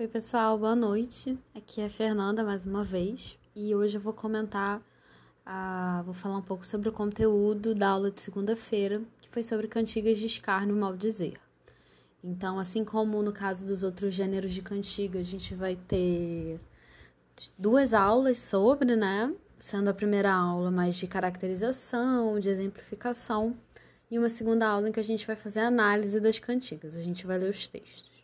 Oi, pessoal, boa noite. Aqui é a Fernanda mais uma vez e hoje eu vou comentar, uh, vou falar um pouco sobre o conteúdo da aula de segunda-feira, que foi sobre cantigas de escárnio e maldizer. Então, assim como no caso dos outros gêneros de cantiga, a gente vai ter duas aulas sobre, né? Sendo a primeira aula mais de caracterização, de exemplificação, e uma segunda aula em que a gente vai fazer análise das cantigas, a gente vai ler os textos.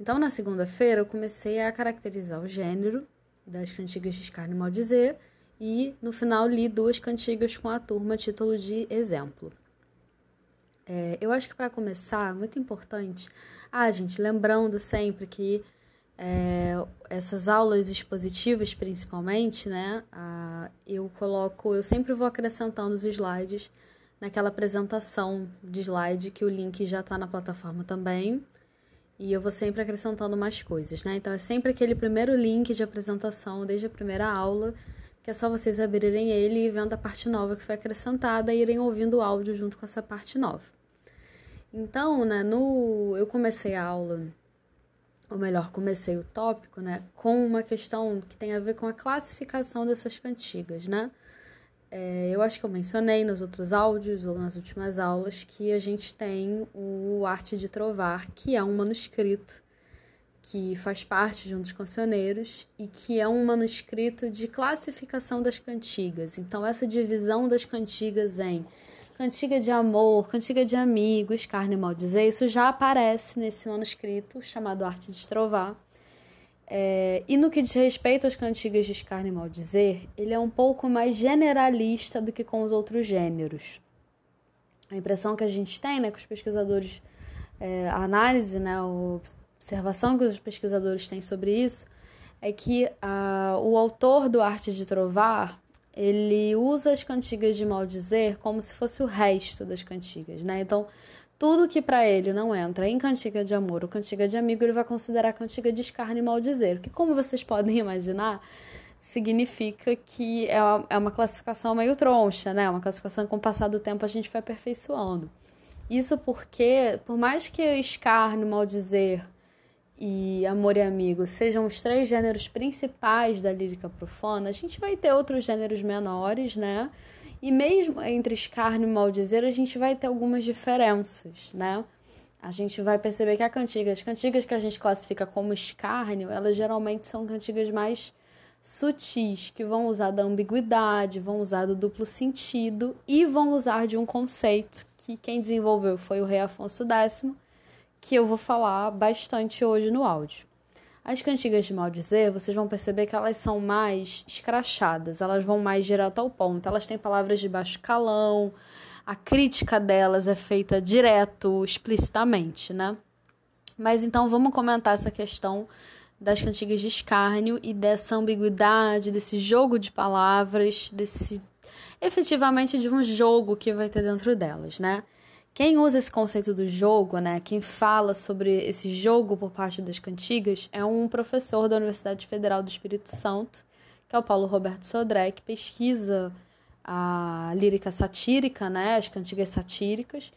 Então, na segunda-feira, eu comecei a caracterizar o gênero das cantigas de escárnio e maldizer e, no final, li duas cantigas com a turma, título de exemplo. É, eu acho que para começar, muito importante, ah, gente, lembrando sempre que é, essas aulas expositivas, principalmente, né, eu coloco, eu sempre vou acrescentando os slides naquela apresentação de slide que o link já está na plataforma também e eu vou sempre acrescentando mais coisas, né? Então é sempre aquele primeiro link de apresentação desde a primeira aula, que é só vocês abrirem ele e vendo a parte nova que foi acrescentada e irem ouvindo o áudio junto com essa parte nova. Então, né, no eu comecei a aula, ou melhor, comecei o tópico, né, com uma questão que tem a ver com a classificação dessas cantigas, né? É, eu acho que eu mencionei nos outros áudios ou nas últimas aulas que a gente tem o Arte de Trovar, que é um manuscrito que faz parte de um dos cancioneiros e que é um manuscrito de classificação das cantigas. Então, essa divisão das cantigas em cantiga de amor, cantiga de amigos, carne e maldizer, isso já aparece nesse manuscrito chamado Arte de Trovar. É, e no que diz respeito às cantigas de escárnio e maldizer, ele é um pouco mais generalista do que com os outros gêneros. A impressão que a gente tem, né, que os pesquisadores, é, a análise, né, a observação que os pesquisadores têm sobre isso, é que a, o autor do Arte de Trovar, ele usa as cantigas de maldizer como se fosse o resto das cantigas, né? Então, tudo que para ele não entra em cantiga de amor ou cantiga de amigo, ele vai considerar cantiga de escárnio e maldizer. Que, como vocês podem imaginar, significa que é uma, é uma classificação meio troncha, né? Uma classificação que, com o passar do tempo, a gente vai aperfeiçoando. Isso porque, por mais que escárnio, maldizer e amor e amigo sejam os três gêneros principais da lírica profana, a gente vai ter outros gêneros menores, né? E mesmo entre escárnio e maldizer, a gente vai ter algumas diferenças, né? A gente vai perceber que a cantiga, as cantigas que a gente classifica como escárnio, elas geralmente são cantigas mais sutis, que vão usar da ambiguidade, vão usar do duplo sentido e vão usar de um conceito que quem desenvolveu foi o rei Afonso X, que eu vou falar bastante hoje no áudio. As cantigas de maldizer, vocês vão perceber que elas são mais escrachadas, elas vão mais direto ao ponto. Elas têm palavras de baixo calão, a crítica delas é feita direto, explicitamente, né? Mas então vamos comentar essa questão das cantigas de escárnio e dessa ambiguidade, desse jogo de palavras, desse efetivamente de um jogo que vai ter dentro delas, né? Quem usa esse conceito do jogo, né, quem fala sobre esse jogo por parte das cantigas, é um professor da Universidade Federal do Espírito Santo, que é o Paulo Roberto Sodré, que pesquisa a lírica satírica, né, as cantigas satíricas,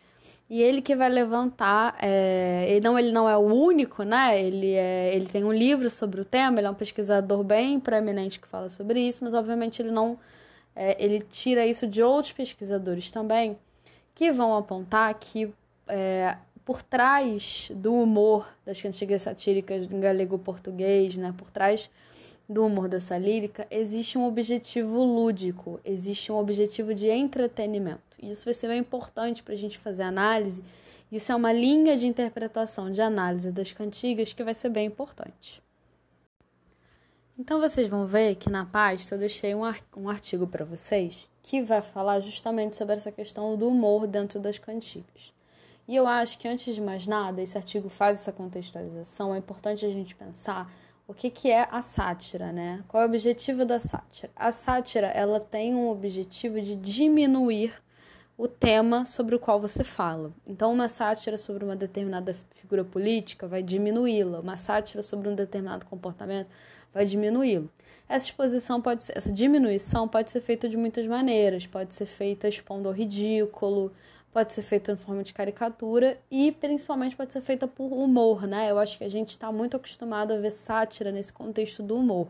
e ele que vai levantar, é, ele, não, ele não é o único, né, ele, é, ele tem um livro sobre o tema, ele é um pesquisador bem preeminente que fala sobre isso, mas obviamente ele não, é, ele tira isso de outros pesquisadores também, que vão apontar que é, por trás do humor das cantigas satíricas do galego-português, né, por trás do humor dessa lírica, existe um objetivo lúdico, existe um objetivo de entretenimento. E isso vai ser bem importante para a gente fazer análise. Isso é uma linha de interpretação, de análise das cantigas que vai ser bem importante. Então vocês vão ver que na pasta eu deixei um, artigo para vocês que vai falar justamente sobre essa questão do humor dentro das cantigas. E eu acho que antes de mais nada, esse artigo faz essa contextualização, é importante a gente pensar o que, que é a sátira, né? Qual é o objetivo da sátira? A sátira, ela tem um objetivo de diminuir o tema sobre o qual você fala. Então, uma sátira sobre uma determinada figura política vai diminuí-la, uma sátira sobre um determinado comportamento vai diminuí-lo. Essa exposição pode ser, essa diminuição pode ser feita de muitas maneiras, pode ser feita expondo ao ridículo, pode ser feita em forma de caricatura e principalmente pode ser feita por humor, né? Eu acho que a gente está muito acostumado a ver sátira nesse contexto do humor.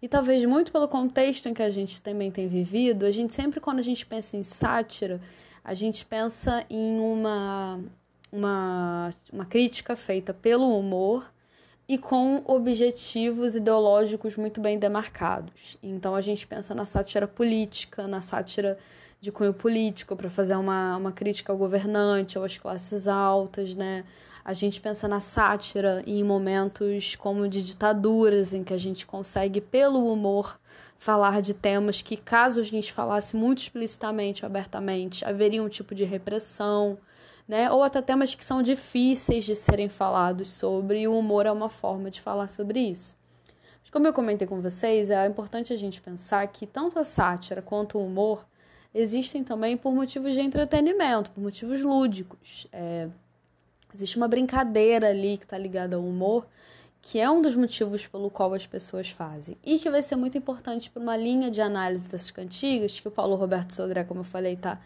E talvez muito pelo contexto em que a gente também tem vivido, a gente sempre quando a gente pensa em sátira, a gente pensa em uma uma, uma crítica feita pelo humor e com objetivos ideológicos muito bem demarcados. Então a gente pensa na sátira política, na sátira de cunho político para fazer uma, uma crítica ao governante ou às classes altas, né? A gente pensa na sátira em momentos como de ditaduras, em que a gente consegue, pelo humor, falar de temas que, caso a gente falasse muito explicitamente ou abertamente, haveria um tipo de repressão, né? Ou até temas que são difíceis de serem falados sobre, e o humor é uma forma de falar sobre isso. Mas como eu comentei com vocês, é importante a gente pensar que tanto a sátira quanto o humor existem também por motivos de entretenimento, por motivos lúdicos. É, existe uma brincadeira ali que está ligada ao humor, que é um dos motivos pelo qual as pessoas fazem. E que vai ser muito importante para uma linha de análise das cantigas, que o Paulo Roberto Sodré, como eu falei, está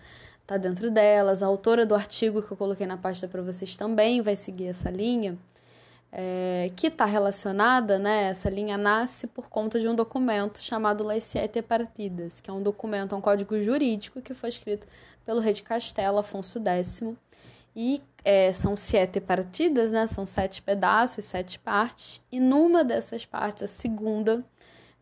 tá dentro delas. A autora do artigo que eu coloquei na pasta para vocês também vai seguir essa linha é, que está relacionada, né? Essa linha nasce por conta de um documento chamado Las Siete Partidas, que é um documento, um código jurídico que foi escrito pelo rei de Castela, Afonso X. E é, são sete partidas, né? São sete pedaços, sete partes. E numa dessas partes, a segunda,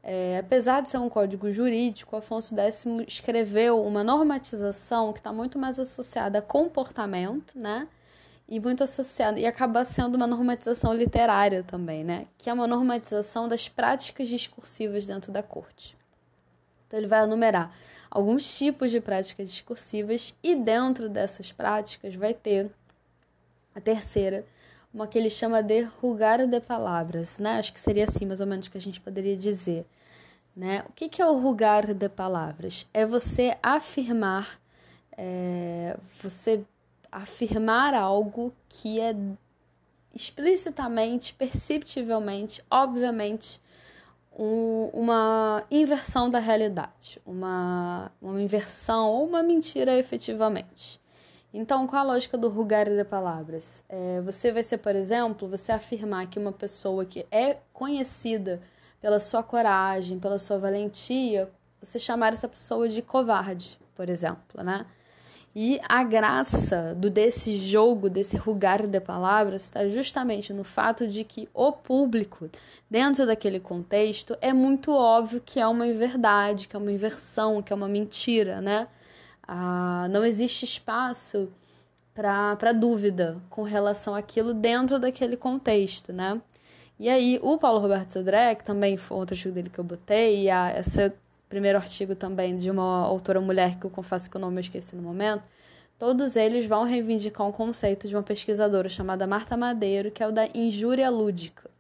é, apesar de ser um código jurídico, Afonso X escreveu uma normatização que está muito mais associada a comportamento, né? e muito associado e acaba sendo uma normatização literária também, né? Que é uma normatização das práticas discursivas dentro da corte. Então ele vai enumerar alguns tipos de práticas discursivas e dentro dessas práticas vai ter a terceira, uma que ele chama de rugar de palavras, né? Acho que seria assim mais ou menos que a gente poderia dizer, né? O que, que é o rugar de palavras? É você afirmar, é, você afirmar algo que é explicitamente, perceptivelmente, obviamente, um, uma inversão da realidade, uma, uma inversão ou uma mentira efetivamente. Então, qual a lógica do rugar de palavras? É, você vai ser, por exemplo, você afirmar que uma pessoa que é conhecida pela sua coragem, pela sua valentia, você chamar essa pessoa de covarde, por exemplo, né? E a graça do desse jogo, desse rugar de palavras, está justamente no fato de que o público, dentro daquele contexto, é muito óbvio que é uma inverdade, que é uma inversão, que é uma mentira, né? Ah, não existe espaço para dúvida com relação àquilo dentro daquele contexto, né? E aí, o Paulo Roberto Sodré, que também foi outro artigo dele que eu botei, e a, essa primeiro artigo também de uma autora mulher que eu confesso que o nome eu esqueci no momento, todos eles vão reivindicar um conceito de uma pesquisadora chamada Marta Madeiro, que é o da injúria lúdica.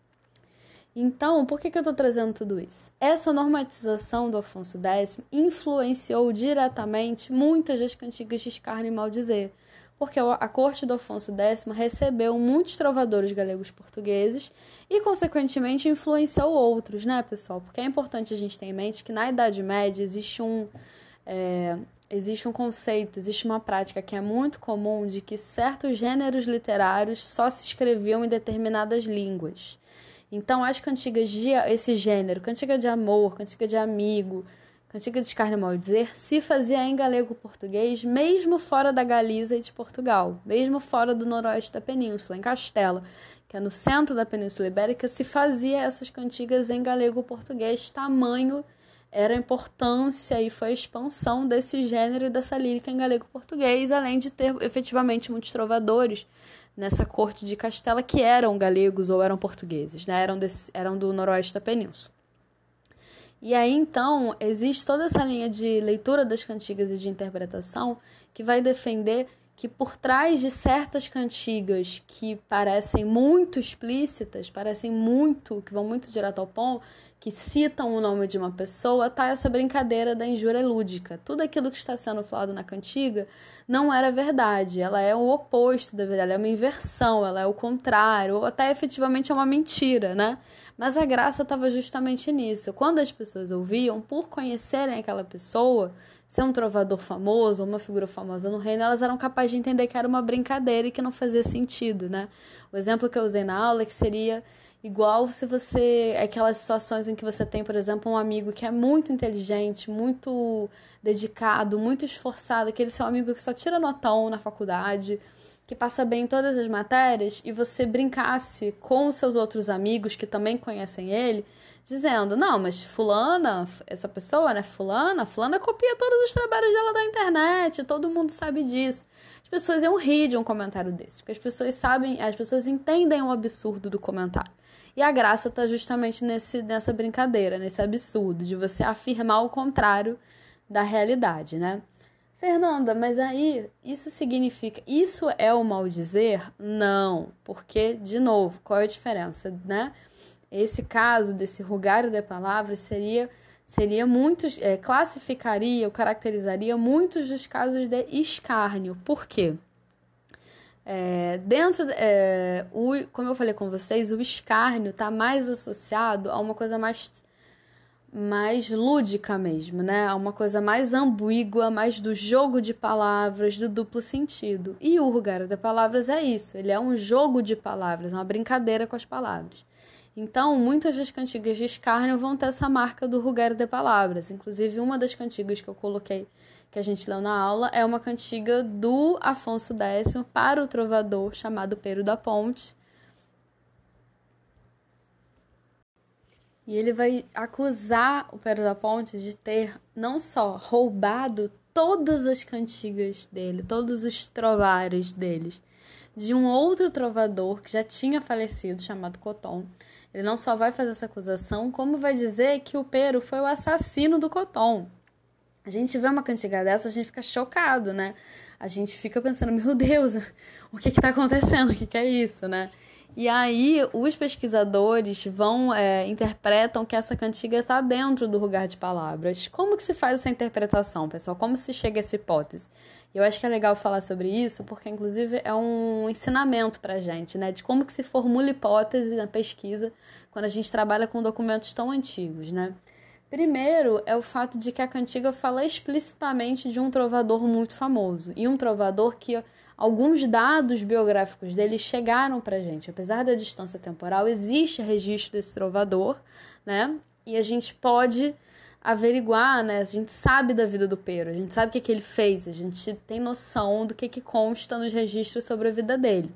Então, por que, que eu estou trazendo tudo isso? Essa normatização do Afonso X influenciou diretamente muitas das cantigas de escárnio e maldizer porque a corte do Afonso X recebeu muitos trovadores galegos portugueses e, consequentemente, influenciou outros, né, pessoal? Porque é importante a gente ter em mente que na Idade Média existe um, é, existe um conceito, existe uma prática que é muito comum de que certos gêneros literários só se escreviam em determinadas línguas. Então, as cantigas de esse gênero, cantiga de amor, cantiga de amigo, Cantiga de Mal Dizer, se fazia em galego-português, mesmo fora da Galiza e de Portugal, mesmo fora do noroeste da península, em Castela, que é no centro da Península Ibérica, se fazia essas cantigas em galego-português, tamanho era a importância e foi a expansão desse gênero e dessa lírica em galego-português, além de ter efetivamente muitos trovadores nessa corte de Castela que eram galegos ou eram portugueses, né? eram, desse, eram do noroeste da península. E aí então existe toda essa linha de leitura das cantigas e de interpretação que vai defender que por trás de certas cantigas que parecem muito explícitas, parecem muito, que vão muito direto ao ponto, que citam o nome de uma pessoa, tá essa brincadeira da injúria lúdica. Tudo aquilo que está sendo falado na cantiga não era verdade, ela é o oposto da verdade, ela é uma inversão, ela é o contrário, ou até efetivamente é uma mentira, né? Mas a graça estava justamente nisso. Quando as pessoas ouviam, por conhecerem aquela pessoa, ser um trovador famoso, uma figura famosa no reino, elas eram capazes de entender que era uma brincadeira e que não fazia sentido, né? O exemplo que eu usei na aula é que seria igual se você aquelas situações em que você tem, por exemplo, um amigo que é muito inteligente, muito dedicado, muito esforçado, aquele seu amigo que só tira notão na faculdade, que passa bem em todas as matérias e você brincasse com os seus outros amigos que também conhecem ele, dizendo: "Não, mas fulana, essa pessoa, né, fulana, fulana copia todos os trabalhos dela da internet, todo mundo sabe disso". As pessoas iam rir de um comentário desse, porque as pessoas sabem, as pessoas entendem o absurdo do comentário. E a graça está justamente nesse, nessa brincadeira, nesse absurdo de você afirmar o contrário da realidade, né? Fernanda, mas aí isso significa. Isso é o mal dizer? Não, porque, de novo, qual é a diferença, né? Esse caso desse rugário de palavras seria seria muitos é, classificaria ou caracterizaria muitos dos casos de escárnio. Por quê? É, dentro, é, o, como eu falei com vocês, o escárnio está mais associado a uma coisa mais mais lúdica mesmo, né? Uma coisa mais ambígua, mais do jogo de palavras, do duplo sentido. E o Rugário de Palavras é isso, ele é um jogo de palavras, uma brincadeira com as palavras. Então, muitas das cantigas de escárnio vão ter essa marca do Rugário de Palavras. Inclusive, uma das cantigas que eu coloquei, que a gente leu na aula, é uma cantiga do Afonso X para o trovador chamado Pero da Ponte, E ele vai acusar o Pero da Ponte de ter não só roubado todas as cantigas dele, todos os trovares deles, de um outro trovador que já tinha falecido, chamado Coton. Ele não só vai fazer essa acusação, como vai dizer que o Pero foi o assassino do Coton. A gente vê uma cantiga dessa, a gente fica chocado, né? A gente fica pensando, meu Deus, o que está acontecendo? O que, que é isso, né? E aí os pesquisadores vão é, interpretam que essa cantiga está dentro do lugar de palavras. Como que se faz essa interpretação, pessoal? Como se chega a essa hipótese? Eu acho que é legal falar sobre isso, porque inclusive é um ensinamento para a gente, né, de como que se formula hipótese na pesquisa quando a gente trabalha com documentos tão antigos, né? Primeiro é o fato de que a cantiga fala explicitamente de um trovador muito famoso e um trovador que alguns dados biográficos dele chegaram para a gente. Apesar da distância temporal, existe registro desse trovador, né? E a gente pode averiguar, né? A gente sabe da vida do Pero, a gente sabe o que, que ele fez, a gente tem noção do que, que consta nos registros sobre a vida dele.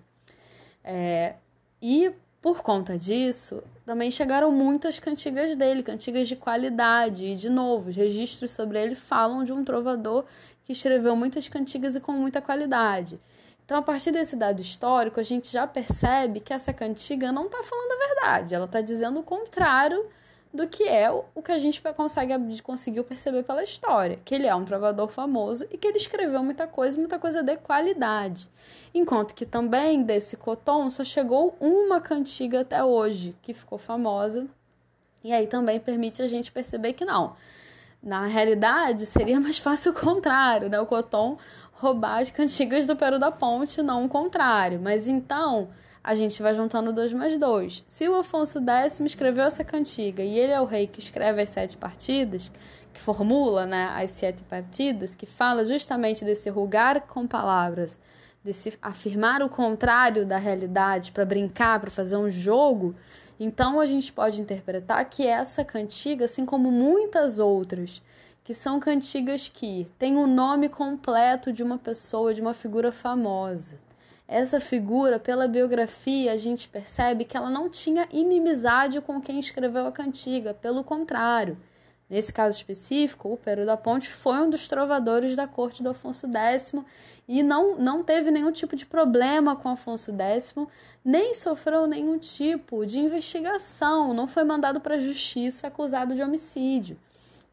É, e por conta disso, também chegaram muitas cantigas dele, cantigas de qualidade. E, de novo, os registros sobre ele falam de um trovador que escreveu muitas cantigas e com muita qualidade. Então, a partir desse dado histórico, a gente já percebe que essa cantiga não está falando a verdade, ela está dizendo o contrário do que é o que a gente consegue, conseguiu perceber pela história, que ele é um trovador famoso e que ele escreveu muita coisa, muita coisa de qualidade. Enquanto que também desse Coton só chegou uma cantiga até hoje, que ficou famosa, e aí também permite a gente perceber que não, na realidade, seria mais fácil o contrário, né? O Coton roubar as cantigas do Pero da Ponte, não o contrário. Mas então, a gente vai juntando dois mais dois. Se o Afonso X escreveu essa cantiga e ele é o rei que escreve as sete partidas, que formula né, as sete partidas, que fala justamente desse rugar com palavras, desse afirmar o contrário da realidade para brincar, para fazer um jogo, então a gente pode interpretar que essa cantiga, assim como muitas outras, que são cantigas que têm o nome completo de uma pessoa, de uma figura famosa. Essa figura, pela biografia, a gente percebe que ela não tinha inimizade com quem escreveu a cantiga, pelo contrário. Nesse caso específico, o Pero da Ponte foi um dos trovadores da corte do Afonso X e não, não teve nenhum tipo de problema com Afonso X, nem sofreu nenhum tipo de investigação, não foi mandado para a justiça acusado de homicídio.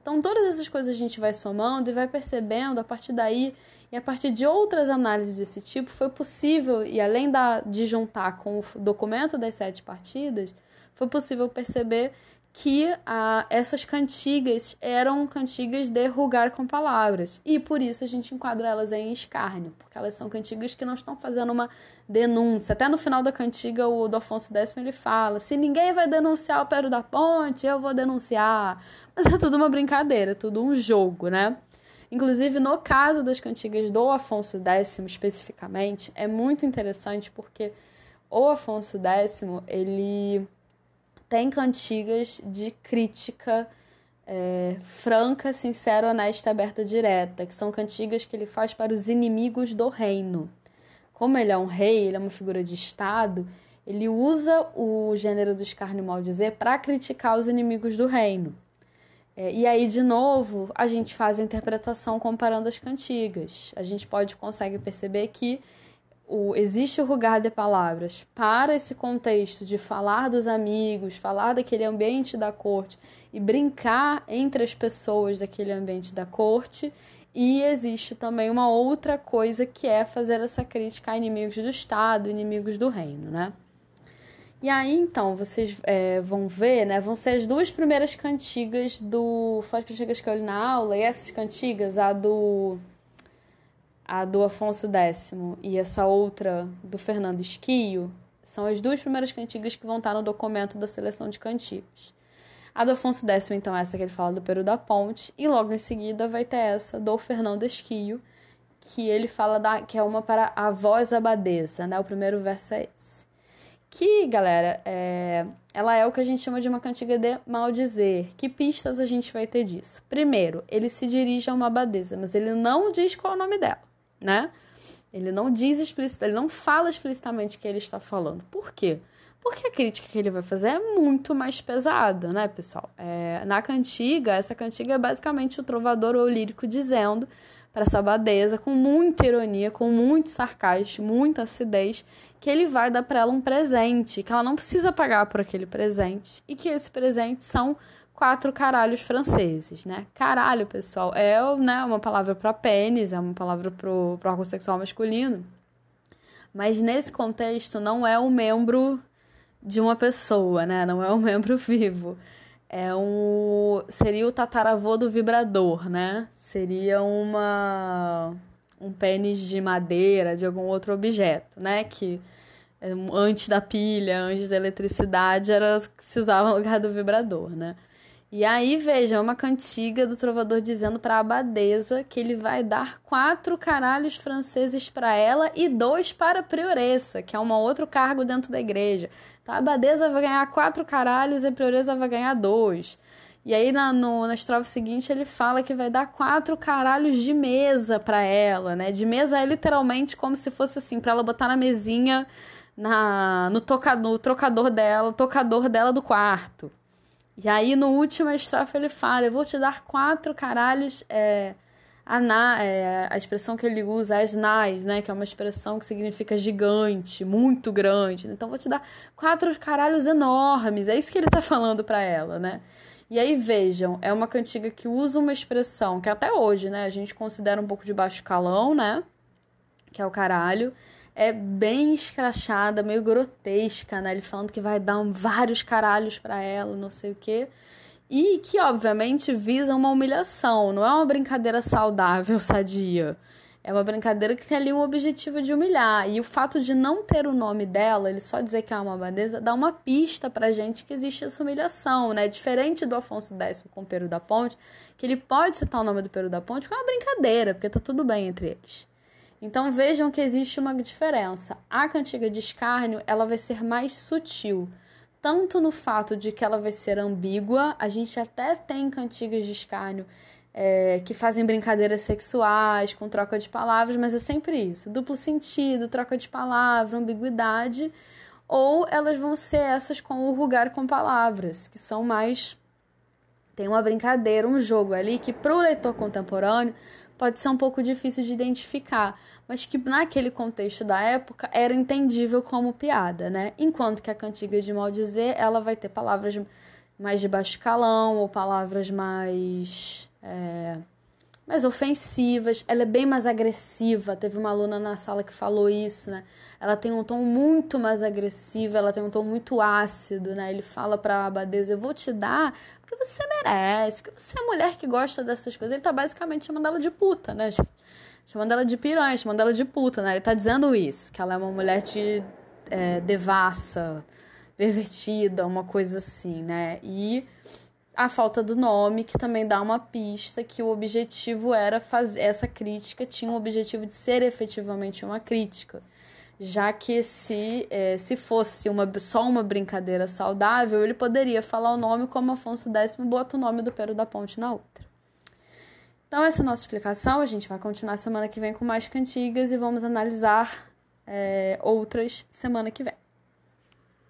Então, todas essas coisas a gente vai somando e vai percebendo a partir daí, e a partir de outras análises desse tipo, foi possível, e além da, de juntar com o documento das sete partidas, foi possível perceber que ah, essas cantigas eram cantigas de rugar com palavras. E por isso a gente enquadra elas em escárnio, porque elas são cantigas que não estão fazendo uma denúncia. Até no final da cantiga, o do Afonso X ele fala: se ninguém vai denunciar o Pero da Ponte, eu vou denunciar. Mas é tudo uma brincadeira, é tudo um jogo, né? Inclusive, no caso das cantigas do Afonso X, especificamente, é muito interessante porque o Afonso X, ele tem cantigas de crítica é, franca, sincera, honesta, aberta, direta, que são cantigas que ele faz para os inimigos do reino. Como ele é um rei, ele é uma figura de Estado, ele usa o gênero do escárnio mal dizer para criticar os inimigos do reino. É, e aí, de novo, a gente faz a interpretação comparando as cantigas. A gente pode consegue perceber que o, existe o rugar de palavras para esse contexto de falar dos amigos, falar daquele ambiente da corte e brincar entre as pessoas daquele ambiente da corte. E existe também uma outra coisa que é fazer essa crítica a inimigos do Estado, inimigos do reino, né? E aí, então, vocês é, vão ver, né? Vão ser as duas primeiras cantigas do. As cantigas que eu li na aula, e essas cantigas, a do. A do Afonso X e essa outra do Fernando Esquio, são as duas primeiras cantigas que vão estar no documento da seleção de cantigas. A do Afonso X, então, é essa que ele fala do Peru da Ponte, e logo em seguida vai ter essa do Fernando Esquio, que ele fala da, que é uma para a voz abadesa, né? O primeiro verso é esse. Que, galera, é... ela é o que a gente chama de uma cantiga de maldizer. Que pistas a gente vai ter disso? Primeiro, ele se dirige a uma abadesa, mas ele não diz qual é o nome dela, né? Ele não diz explicitamente, ele não fala explicitamente que ele está falando. Por quê? Porque a crítica que ele vai fazer é muito mais pesada, né, pessoal? É, na cantiga, essa cantiga é basicamente o trovador ou o lírico dizendo para essa abadesa, com muita ironia, com muito sarcasmo, muita acidez, que ele vai dar para ela um presente, que ela não precisa pagar por aquele presente e que esse presente são quatro caralhos franceses, né? Caralho, pessoal, é né, uma palavra para pênis, é uma palavra para órgão sexual masculino, mas nesse contexto não é um membro de uma pessoa, né? Não é um membro vivo. É um seria o tataravô do vibrador, né? Seria uma um pênis de madeira, de algum outro objeto, né? Que é, antes da pilha, antes da eletricidade, era se usava no lugar do vibrador, né? E aí, veja, uma cantiga do trovador dizendo para a abadesa que ele vai dar quatro caralhos franceses para ela e dois para a prioressa, que é um outro cargo dentro da igreja. Então, a abadesa vai ganhar quatro caralhos e a prioressa vai ganhar dois. E aí na, no, na estrofe seguinte ele fala que vai dar quatro caralhos de mesa para ela, né? De mesa é literalmente como se fosse assim, para ela botar na mesinha na, no, toca, no trocador dela, tocador dela do quarto. E aí no último estrofe ele fala: Eu vou te dar quatro caralhos. É, a, na, é, a expressão que ele usa é as nais, né? Que é uma expressão que significa gigante, muito grande. Então vou te dar quatro caralhos enormes. É isso que ele tá falando para ela, né? E aí vejam, é uma cantiga que usa uma expressão que até hoje, né, a gente considera um pouco de baixo calão, né? Que é o caralho. É bem escrachada, meio grotesca, né? Ele falando que vai dar um, vários caralhos para ela, não sei o quê. E que, obviamente, visa uma humilhação, não é uma brincadeira saudável, sadia. É uma brincadeira que tem ali um objetivo de humilhar. E o fato de não ter o nome dela, ele só dizer que é uma abadesa, dá uma pista pra gente que existe essa humilhação, né? Diferente do Afonso X com o Peru da Ponte, que ele pode citar o nome do Peru da Ponte, porque é uma brincadeira, porque tá tudo bem entre eles. Então vejam que existe uma diferença. A cantiga de escárnio, ela vai ser mais sutil. Tanto no fato de que ela vai ser ambígua, a gente até tem cantigas de escárnio é, que fazem brincadeiras sexuais com troca de palavras, mas é sempre isso: duplo sentido, troca de palavra, ambiguidade, ou elas vão ser essas com o rugar com palavras, que são mais. Tem uma brincadeira, um jogo ali que para o leitor contemporâneo pode ser um pouco difícil de identificar, mas que naquele contexto da época era entendível como piada, né? Enquanto que a cantiga de maldizer, ela vai ter palavras mais de baixo calão ou palavras mais é, mais ofensivas, ela é bem mais agressiva. Teve uma aluna na sala que falou isso, né? Ela tem um tom muito mais agressivo, ela tem um tom muito ácido, né? Ele fala pra abadesa, eu vou te dar porque você merece, porque você é mulher que gosta dessas coisas. Ele tá basicamente chamando ela de puta, né? Chamando ela de piranha, chamando ela de puta, né? Ele tá dizendo isso, que ela é uma mulher de é, devassa, pervertida, uma coisa assim, né? E a falta do nome, que também dá uma pista que o objetivo era fazer essa crítica tinha o objetivo de ser efetivamente uma crítica já que se, é, se fosse uma, só uma brincadeira saudável, ele poderia falar o nome como Afonso X bota o nome do Pero da Ponte na outra. Então, essa é a nossa explicação. A gente vai continuar semana que vem com mais cantigas e vamos analisar é, outras semana que vem.